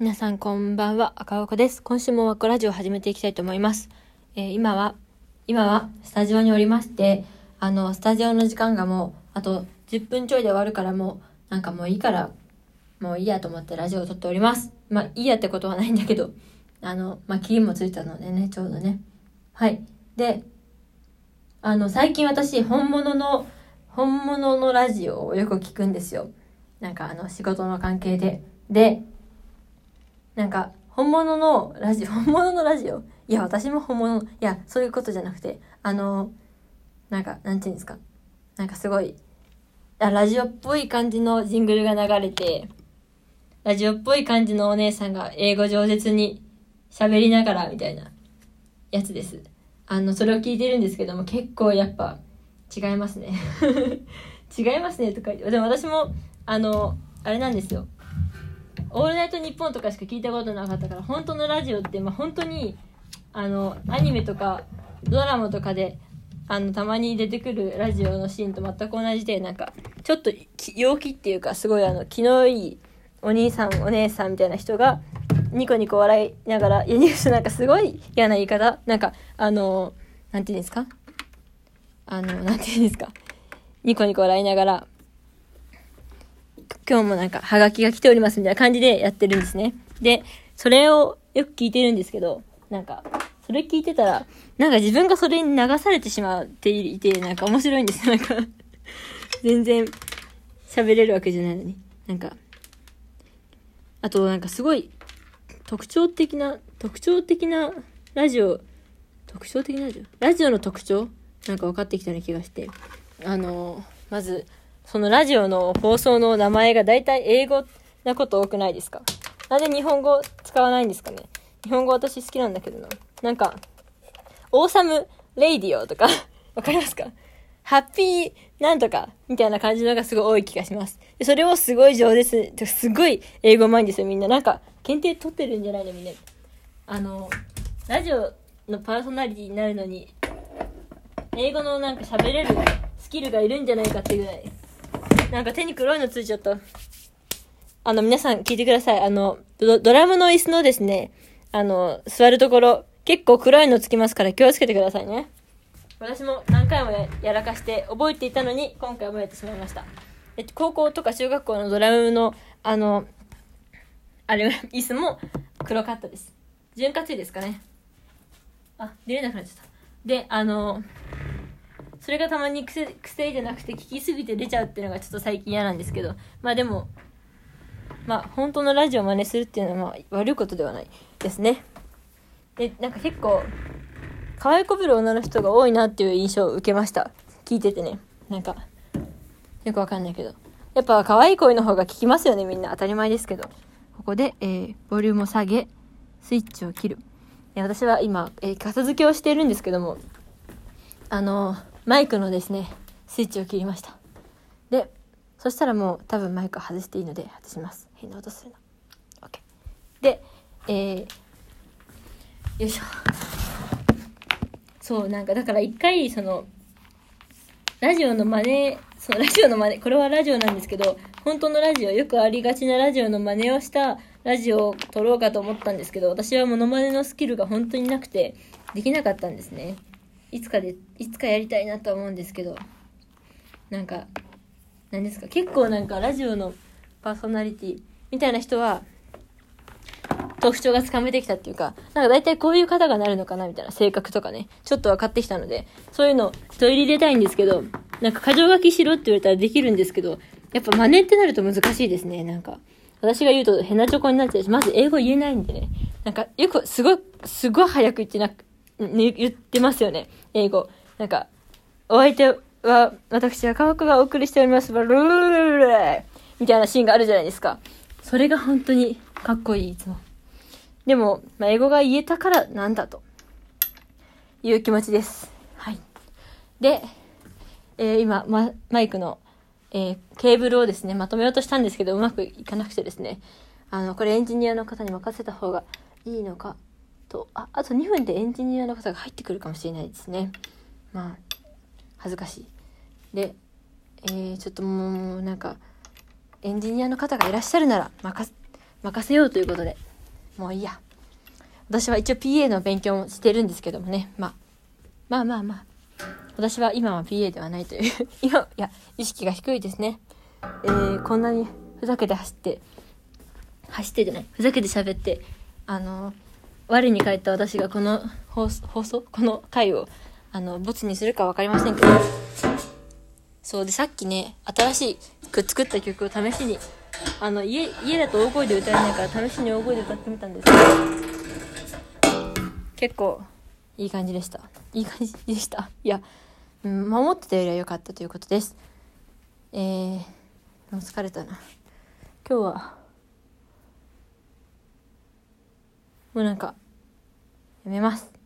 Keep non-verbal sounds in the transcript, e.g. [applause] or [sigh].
皆さんこんばんは、赤岡です。今週もワコラジオを始めていきたいと思います。えー今は、今はスタジオにおりまして、あの、スタジオの時間がもう、あと10分ちょいで終わるからもう、なんかもういいから、もういいやと思ってラジオを撮っております。まあ、いいやってことはないんだけど、あの、まあ、霧もついたのでね、ちょうどね。はい。で、あの、最近私、本物の、本物のラジオをよく聞くんですよ。なんかあの、仕事の関係で。で、なんか、本物のラジオ、[laughs] 本物のラジオ？いや、私も本物、いや、そういうことじゃなくて、あの、なんか、なんていうんですか？なんかすごい、あラジオっぽい感じのジングルが流れて、ラジオっぽい感じのお姉さんが英語上舌に喋りながらみたいなやつです。あの、それを聞いてるんですけども、結構やっぱ違いますね。[laughs] 違いますねとか言って、でも私も、あの、あれなんですよ。オールナイトニッポンとかしか聞いたことなかったから、本当のラジオって、まあ、本当に、あの、アニメとか、ドラマとかで、あの、たまに出てくるラジオのシーンと全く同じで、なんか、ちょっと陽気っていうか、すごいあの、気のいいお兄さん、お姉さんみたいな人が、ニコニコ笑いながら、いや、ニュースなんかすごい嫌な言い方。なんか、あの、なんていうんですか？あの、なんていうんですか？ニコニコ笑いながら、今日もなんか、ハガキが来ておりますみたいな感じでやってるんですね。で、それをよく聞いてるんですけど、なんか、それ聞いてたら、なんか自分がそれに流されてしまっていて、なんか面白いんですよ。[laughs] なんか、全然喋れるわけじゃないのに。なんか、あとなんかすごい特徴的な、特徴的なラジオ、特徴的なラジオ？ラジオの特徴？なんか分かってきたような気がして。あの、まず、そのラジオの放送の名前が大体英語なこと多くないですか？なんで日本語使わないんですかね？日本語私好きなんだけどな。なんか、 Awesome Radio とか、[laughs] わかりますか？ハッピーなんとかみたいな感じのがすごい多い気がします。でそれをすごい上手す、すごい英語うまいんですよみんな。なんか、検定取ってるんじゃないのみんな。あの、ラジオのパーソナリティになるのに、英語のなんか喋れるスキルがいるんじゃないかっていうぐらい。[laughs] なんか手に黒いのついちゃった。あの、皆さん聞いてください。あの、ドラムの椅子のですね、あの、座るところ、結構黒いのつきますから気をつけてくださいね。私も何回もやらかして覚えていたのに、今回もやってしまいました。えっと高校とか中学校のドラムの、あの、あれ、椅子も黒かったです。潤滑油ですかね。あ、出れなくなっちゃった。で、あの、それがたまに癖癖じゃなくて聞きすぎて出ちゃうっていうのがちょっと最近嫌なんですけど、まあでも、まあ本当のラジオを真似するっていうのはまあ悪いことではないですね。で、なんか結構、可愛いこぶる女の人が多いなっていう印象を受けました。聞いててね。なんか、よくわかんないけど。やっぱ可愛い声の方が聞きますよね、みんな。当たり前ですけど。ここで、えー、ボリュームを下げ、スイッチを切る。私は今、えー片付けをしているんですけども、あのーマイクのですね、スイッチを切りました。で、そしたらもう多分マイク外していいので外します。変な音するな。OK。で、えー、よいしょ。そう、なんかだから一回、その、ラジオの真似、そう、ラジオの真似、これはラジオなんですけど、本当のラジオ、よくありがちなラジオの真似をしたラジオを撮ろうかと思ったんですけど、私はモノマネのスキルが本当になくて、できなかったんですね。いつかで、いつかやりたいなと思うんですけど、なんか、何ですか、結構なんかラジオのパーソナリティみたいな人は、特徴がつかめてきたっていうか、なんか大体こういう方がなるのかなみたいな性格とかね、ちょっと分かってきたので、そういうの取り入れたいんですけど、なんか箇条書きしろって言われたらできるんですけど、やっぱ真似ってなると難しいですね、なんか。私が言うとヘナチョコになっちゃうし、まず英語言えないんでね。なんか、よく、すごい、すごい早く言ってなく、ね、言ってますよね、英語。なんか、お相手は、私は川子がお送りしております、ブルールルルみたいなシーンがあるじゃないですか。それが本当にかっこいい、いつも。でも、まあ、英語が言えたからなんだという気持ちです。はい。で、えー今、ま、マイクの、えーケーブルをですね、まとめようとしたんですけど、うまくいかなくてですね、あの、これエンジニアの方に任せた方がいいのかと、あ、あと2分でエンジニアの方が入ってくるかもしれないですね。まあ、恥ずかしい。で、えーちょっともう、なんか、エンジニアの方がいらっしゃるなら、任せ、任せようということで、もういいや。私は一応 PA の勉強もしてるんですけどもね。まあ、まあまあまあ。私は今は PA ではないという [laughs] 今、いや、意識が低いですね。えー、こんなにふざけて走って、走ってじゃない、ふざけて喋って、あの、我に返った私がこの放送この回を、あの、ボツにするか分かりませんけど、そうで、さっきね、新しく作った曲を試しに、あの、家、家だと大声で歌えないから試しに大声で歌ってみたんですけど、結構、いい感じでした。いい感じでした。いや、うん、守ってたよりは良かったということです。えー、もう疲れたな。今日は、もうなんか、やめます。